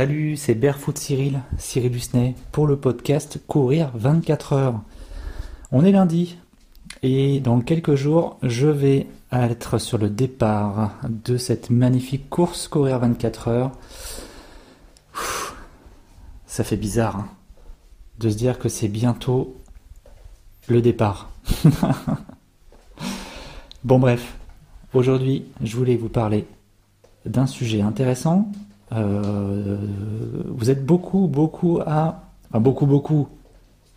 Salut, c'est Barefoot Cyril, Cyril Husney, pour le podcast Courir 24 heures. On est lundi et dans quelques jours, je vais être sur le départ de cette magnifique course Courir 24 heures. ça fait bizarre hein, de se dire que c'est bientôt le départ. bon bref, aujourd'hui, je voulais vous parler d'un sujet intéressant euh, vous êtes beaucoup, beaucoup à. Enfin, beaucoup, beaucoup.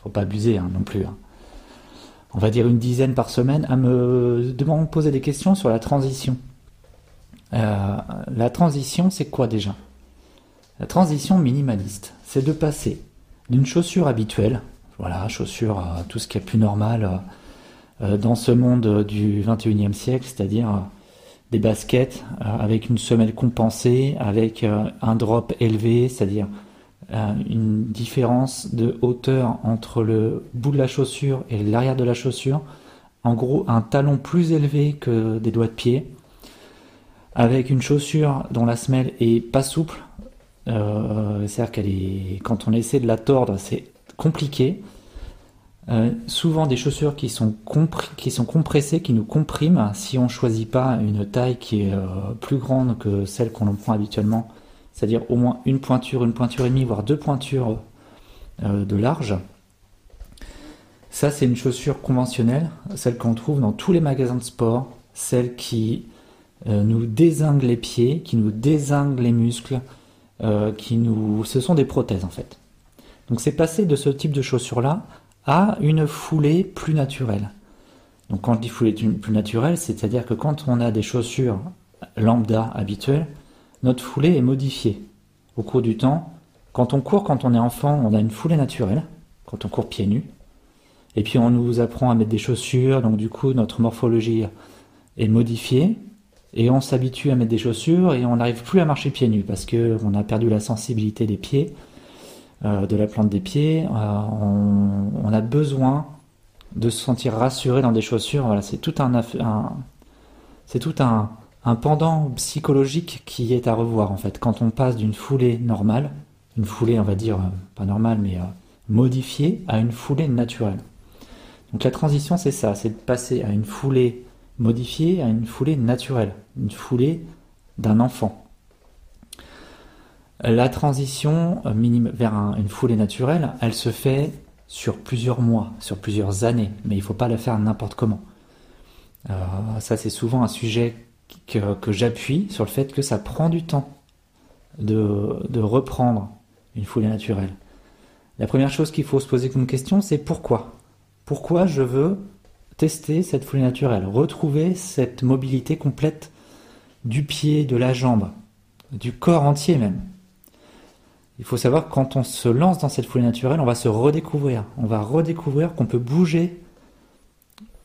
Faut pas abuser hein, non plus. Hein. On va dire une dizaine par semaine à me demander, poser des questions sur la transition. Euh, la transition, c'est quoi déjà? La transition minimaliste, c'est de passer d'une chaussure habituelle, voilà, chaussure, euh, tout ce qui est plus normal dans ce monde du 21e siècle, c'est-à-dire des baskets euh, avec une semelle compensée, avec euh, un drop élevé, c'est-à-dire euh, une différence de hauteur entre le bout de la chaussure et l'arrière de la chaussure. En gros, un talon plus élevé que des doigts de pied, avec une chaussure dont la semelle est pas souple. c'est-à-dire qu'elle est, quand on essaie de la tordre, c'est compliqué. Euh, souvent des chaussures qui sont, qui sont compressées, qui nous compriment si on ne choisit pas une taille qui est euh, plus grande que celle qu'on en prend habituellement, c'est-à-dire au moins une pointure, une pointure et demie, voire deux pointures euh, de large. Ça, c'est une chaussure conventionnelle, celle qu'on trouve dans tous les magasins de sport, celle qui nous désingue les pieds, qui nous désingue les muscles, qui nous... ce sont des prothèses en fait. Donc c'est passé de ce type de chaussures-là à une foulée plus naturelle. Donc quand je dis foulée plus naturelle, c'est-à-dire que quand on a des chaussures lambda habituelles, notre foulée est modifiée au cours du temps. Quand on court, quand on est enfant, on a une foulée naturelle, quand on court pieds nus. Et puis on nous apprend à mettre des chaussures, donc du coup notre morphologie est modifiée, et on s'habitue à mettre des chaussures et on n'arrive plus à marcher pieds nus parce qu'on a perdu la sensibilité des pieds de la plante des pieds, euh, on, a besoin de se sentir rassuré dans des chaussures. C'est tout un, c'est tout un, pendant psychologique qui est à revoir en fait. Quand on passe d'une foulée normale, une foulée on va dire euh, pas normale mais modifiée, à une foulée naturelle. Donc la transition c'est ça, c'est de passer à une foulée modifiée à une foulée naturelle, une foulée d'un enfant. La transition euh, vers une foulée naturelle, elle se fait sur plusieurs mois, sur plusieurs années, mais il ne faut pas la faire n'importe comment. Euh, ça, c'est souvent un sujet que, j'appuie sur le fait que ça prend du temps de, reprendre une foulée naturelle. La première chose qu'il faut se poser comme question, c'est pourquoi? Pourquoi je veux tester cette foulée naturelle, retrouver cette mobilité complète du pied, de la jambe, du corps entier même il faut savoir que quand on se lance dans cette foulée naturelle, on va se redécouvrir. On va redécouvrir qu'on peut bouger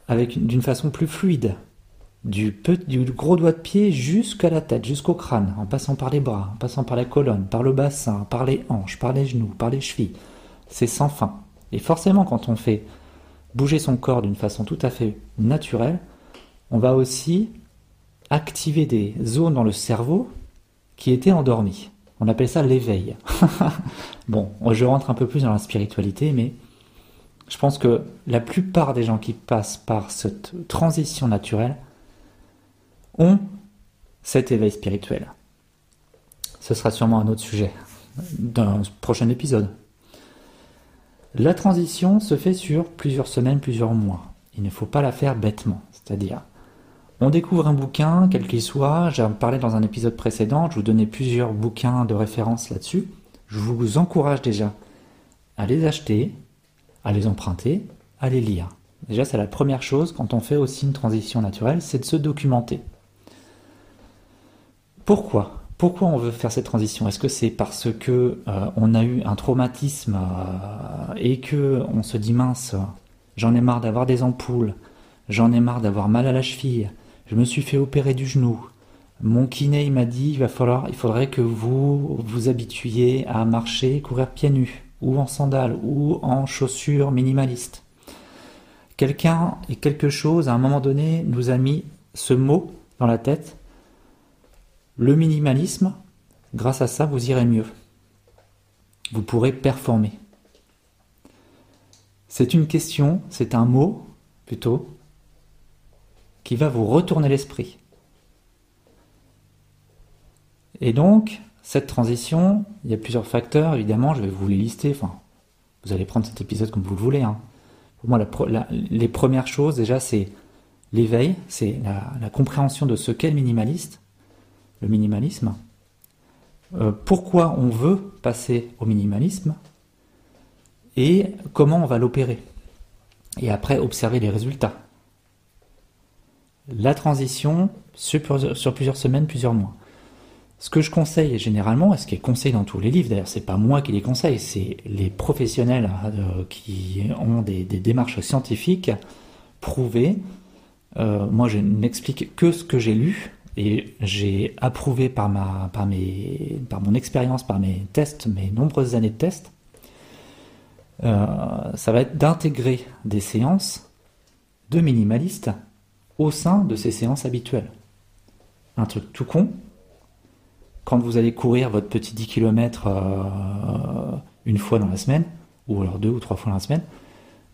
d'une façon plus fluide, du gros doigt de pied jusqu'à la tête, jusqu'au crâne, en passant par les bras, en passant par la colonne, par le bassin, par les hanches, par les genoux, par les chevilles. C'est sans fin. Et forcément, quand on fait bouger son corps d'une façon tout à fait naturelle, on va aussi activer des zones dans le cerveau qui étaient endormies. On appelle ça l'éveil. bon, je rentre un peu plus dans la spiritualité, mais je pense que la plupart des gens qui passent par cette transition naturelle ont cet éveil spirituel. Ce sera sûrement un autre sujet d'un prochain épisode. La transition se fait sur plusieurs semaines, plusieurs mois. Il ne faut pas la faire bêtement, c'est-à-dire on découvre un bouquin, quel qu'il soit, j'en parlais dans un épisode précédent, je vous donnais plusieurs bouquins de référence là-dessus. Je vous encourage déjà à les acheter, à les emprunter, à les lire. Déjà, c'est la première chose quand on fait aussi une transition naturelle, c'est de se documenter. Pourquoi? Pourquoi on veut faire cette transition? Est-ce que c'est parce que euh, on a eu un traumatisme euh, et que on se dit mince, j'en ai marre d'avoir des ampoules, j'en ai marre d'avoir mal à la cheville, je me suis fait opérer du genou. Mon kiné m'a dit il il faudrait que vous vous habituiez à marcher, courir pieds nus, ou en sandales, ou en chaussures minimalistes. Quelqu'un et quelque chose à un moment donné nous a mis ce mot dans la tête. Le minimalisme, grâce à ça, vous irez mieux. vous pourrez performer C'est une question, c'est un mot plutôt, qui va vous retourner l'esprit. Et donc, cette transition, il y a plusieurs facteurs, évidemment, je vais vous les lister, vous allez prendre cet épisode comme vous le voulez. Hein. Pour moi, les premières choses, déjà, c'est l'éveil, c'est la, compréhension de ce qu'est le minimaliste, le minimalisme, euh, pourquoi on veut passer au minimalisme, et comment on va l'opérer. Et après, observer les résultats. La transition sur plusieurs semaines, plusieurs mois. Ce que je conseille généralement, et ce qui est conseillé dans tous les livres, d'ailleurs c'est pas moi qui les conseille, c'est les professionnels euh, qui ont des, démarches scientifiques prouvées. Euh, moi je n'explique que ce que j'ai lu et j'ai approuvé par, mon expérience, par mes tests, mes nombreuses années de tests. Euh, ça va être d'intégrer des séances de minimalistes au sein de ces séances habituelles. Un truc tout con, quand vous allez courir votre petit 10 km euh, une fois dans la semaine, ou alors deux ou trois fois dans la semaine,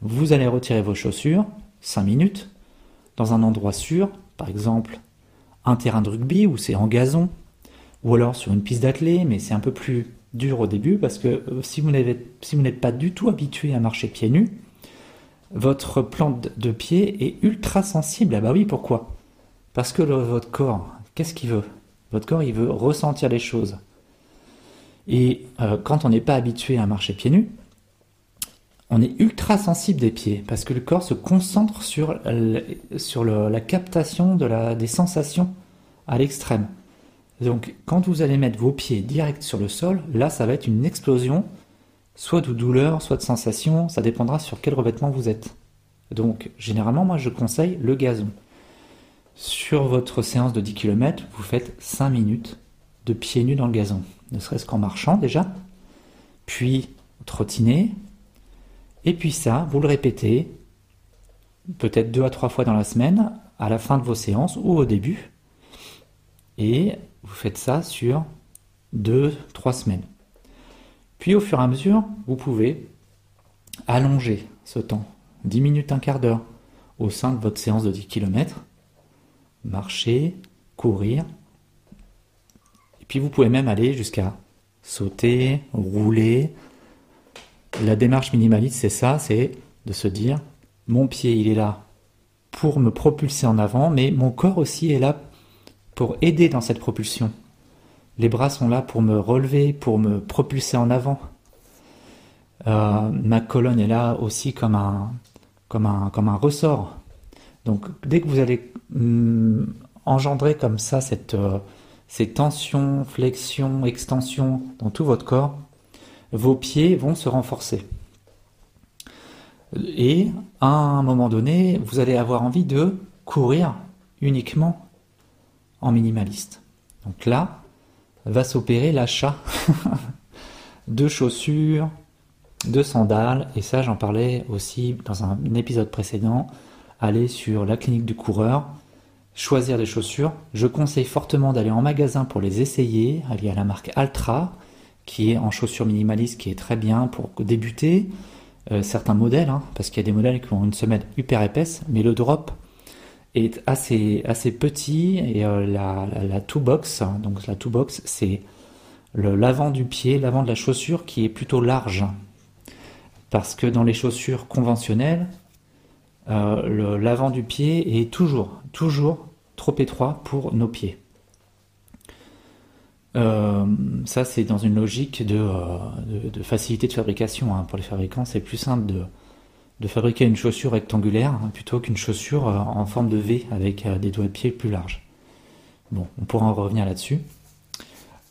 vous allez retirer vos chaussures 5 minutes dans un endroit sûr, par exemple un terrain de rugby où c'est en gazon, ou alors sur une piste d'athlée, mais c'est un peu plus dur au début parce que euh, si vous n'êtes pas du tout habitué à marcher pieds nus, votre plante de pied est ultra sensible. Ah bah oui, pourquoi? Parce que votre corps, qu'est-ce qu'il veut? Votre corps, il veut ressentir les choses. Et euh, quand on n'est pas habitué à marcher pieds nus, on est ultra sensible des pieds parce que le corps se concentre sur, la captation des sensations à l'extrême. Donc quand vous allez mettre vos pieds direct sur le sol, là ça va être une explosion, soit de douleur, soit de sensation, ça dépendra sur quel revêtement vous êtes. Donc généralement moi je conseille le gazon. Sur votre séance de 10 km, vous faites 5 minutes de pieds nus dans le gazon, ne serait-ce qu'en marchant déjà, puis trottiner, et puis ça, vous le répétez peut-être deux à trois fois dans la semaine, à la fin de vos séances ou au début, et vous faites ça sur deux, trois semaines. Puis au fur et à mesure, vous pouvez allonger ce temps, 10 minutes, un quart d'heure, au sein de votre séance de 10 km, marcher, courir. Et puis vous pouvez même aller jusqu'à sauter, rouler. La démarche minimaliste, c'est ça, c'est de se dire, mon pied, il est là pour me propulser en avant, mais mon corps aussi est là pour aider dans cette propulsion. Les bras sont là pour me relever, pour me propulser en avant. Euh, ma colonne est là aussi comme un, comme un, comme un ressort. Donc dès que vous allez Hmm, engendrer comme ça cette, euh, ces tensions, flexions, extensions dans tout votre corps, vos pieds vont se renforcer. Et à un moment donné, vous allez avoir envie de courir uniquement en minimaliste. Donc là, va s'opérer l'achat de chaussures, de sandales, et ça j'en parlais aussi dans un épisode précédent, aller sur la clinique du coureur, choisir des chaussures. Je conseille fortement d'aller en magasin pour les essayer. Il y a la marque Altra qui est en chaussures minimalistes qui est très bien pour débuter. Euh, certains modèles, hein, parce qu'il y a des modèles qui ont une semelle hyper épaisse, mais le drop est assez, assez petit et euh, la, la, two box, donc la c'est l'avant du pied, l'avant de la chaussure qui est plutôt large. Parce que dans les chaussures conventionnelles, euh, l'avant du pied est toujours, toujours trop étroit pour nos pieds. Euh, ça, c'est dans une logique de, euh, facilité de fabrication. Hein. Pour les fabricants, c'est plus simple de, fabriquer une chaussure rectangulaire hein, plutôt qu'une chaussure en forme de V avec des doigts de pied plus larges. Bon, on pourra en revenir là-dessus.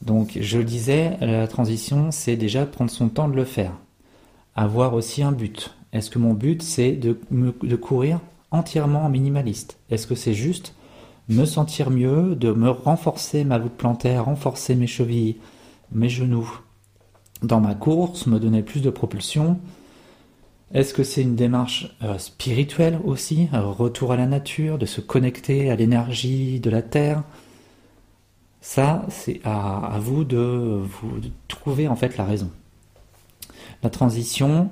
Donc, je le disais, la transition, c'est déjà prendre son temps de le faire. Avoir aussi un but. Est-ce que mon but, c'est de, de courir entièrement minimaliste? Est-ce que c'est juste me sentir mieux, de me renforcer ma voûte plantaire, renforcer mes chevilles, mes genoux dans ma course, me donner plus de propulsion Est-ce que c'est une démarche euh, spirituelle aussi, un retour à la nature, de se connecter à l'énergie de la terre? Ça, c'est à, vous de vous trouver en fait la raison. La transition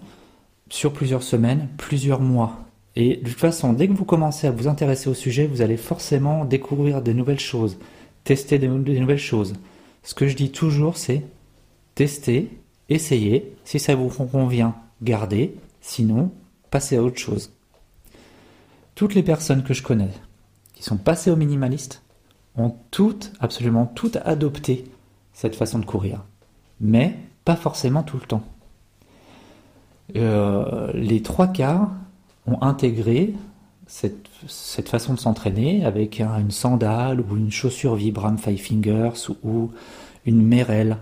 sur plusieurs semaines, plusieurs mois. Et de toute façon, dès que vous commencez à vous intéresser au sujet, vous allez forcément découvrir des nouvelles choses, tester des, nouvelles choses. Ce que je dis toujours, c'est tester, essayer. Si ça vous convient, gardez. Sinon, passez à autre chose. Toutes les personnes que je connais qui sont passées au minimaliste ont toutes, absolument toutes adopté cette façon de courir. Mais pas forcément tout le temps. Euh, les trois quarts ont intégré cette, façon de s'entraîner avec une sandale ou une chaussure Vibram Five Fingers ou une Merrell.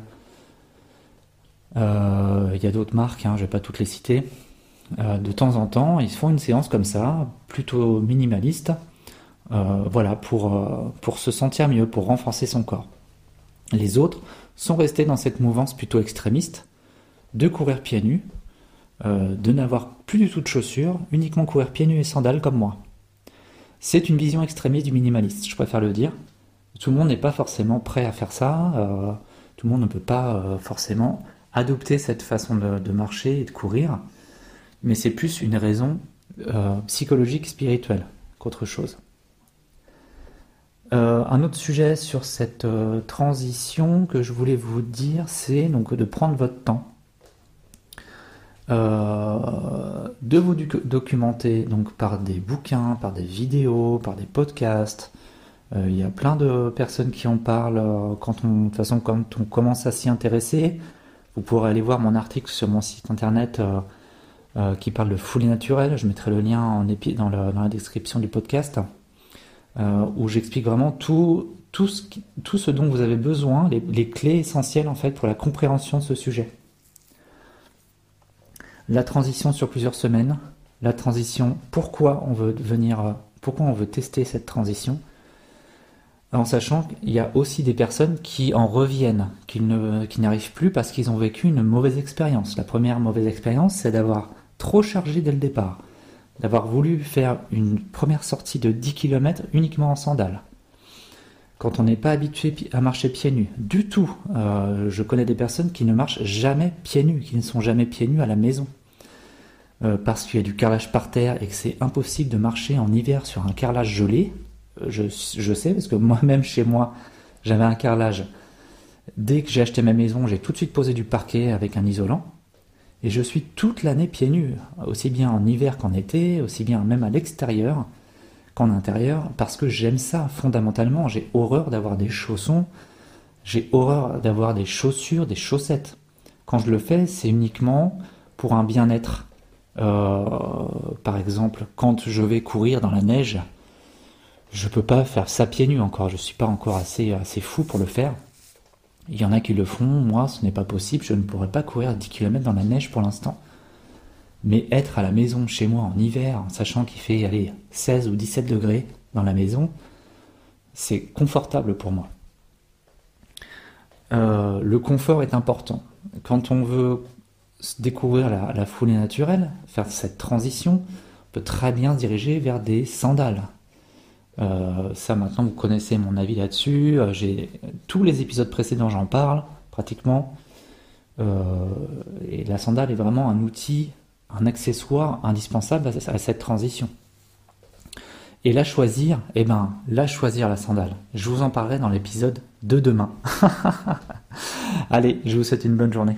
Euh, il y a d'autres marques, hein, je ne vais pas toutes les citer. Euh, de temps en temps, ils font une séance comme ça, plutôt minimaliste, voilà, pour, pour se sentir mieux, pour renforcer son corps. Les autres sont restés dans cette mouvance plutôt extrémiste de courir pieds nus, euh, de n'avoir plus du tout de chaussures, uniquement courir pieds nus et sandales comme moi. C'est une vision extrémiste du minimaliste, je préfère le dire. Tout le monde n'est pas forcément prêt à faire ça, euh, tout le monde ne peut pas euh, forcément adopter cette façon de, marcher et de courir, mais c'est plus une raison psychologique, spirituelle qu'autre chose. un autre sujet sur cette transition que je voulais vous dire, c'est donc de prendre votre temps euh, de vous documenter donc par des bouquins, par des vidéos, par des podcasts. Euh, il y a plein de personnes qui en parlent. Euh, de toute façon, quand on commence à s'y intéresser, vous pourrez aller voir mon article sur mon site internet qui parle de folie naturelle. Je mettrai le lien en dans, la description du podcast, où j'explique vraiment tout, tout, ce dont vous avez besoin, les, clés essentielles en fait pour la compréhension de ce sujet la transition sur plusieurs semaines, la transition, pourquoi on veut venir, pourquoi on veut tester cette transition, en sachant qu'il y a aussi des personnes qui en reviennent, qui n'arrivent plus parce qu'ils ont vécu une mauvaise expérience. La première mauvaise expérience, c'est d'avoir trop chargé dès le départ, d'avoir voulu faire une première sortie de 10 km uniquement en sandales. Quand on n'est pas habitué à marcher pieds nus, du tout. Euh, je connais des personnes qui ne marchent jamais pieds nus, qui ne sont jamais pieds nus à la maison. Euh, parce qu'il y a du carrelage par terre et que c'est impossible de marcher en hiver sur un carrelage gelé. Euh, je, je sais, parce que moi-même chez moi, j'avais un carrelage. Dès que j'ai acheté ma maison, j'ai tout de suite posé du parquet avec un isolant. Et je suis toute l'année pieds nus, aussi bien en hiver qu'en été, aussi bien même à l'extérieur qu'en intérieur, parce que j'aime ça fondamentalement. J'ai horreur d'avoir des chaussons, j'ai horreur d'avoir des chaussures, des chaussettes. Quand je le fais, c'est uniquement pour un bien-être euh, par exemple, quand je vais courir dans la neige, je peux pas faire ça pieds nus encore. Je suis pas encore assez, assez fou pour le faire. Il y en a qui le font, moi ce n'est pas possible, je ne pourrais pas courir 10 km dans la neige pour l'instant. Mais être à la maison chez moi en hiver, en sachant qu'il fait aller 16 ou 17 degrés dans la maison, c'est confortable pour moi. Euh, le confort est important. Quand on veut découvrir la, foulée naturelle, faire cette transition, on peut très bien se diriger vers des sandales. Euh, ça maintenant vous connaissez mon avis là-dessus. Euh, j'ai tous les épisodes précédents j'en parle pratiquement. Euh, et la sandale est vraiment un outil, un accessoire indispensable à, cette transition. Et la choisir, eh ben, la choisir la sandale. Je vous en parlerai dans l'épisode de demain. Allez, je vous souhaite une bonne journée.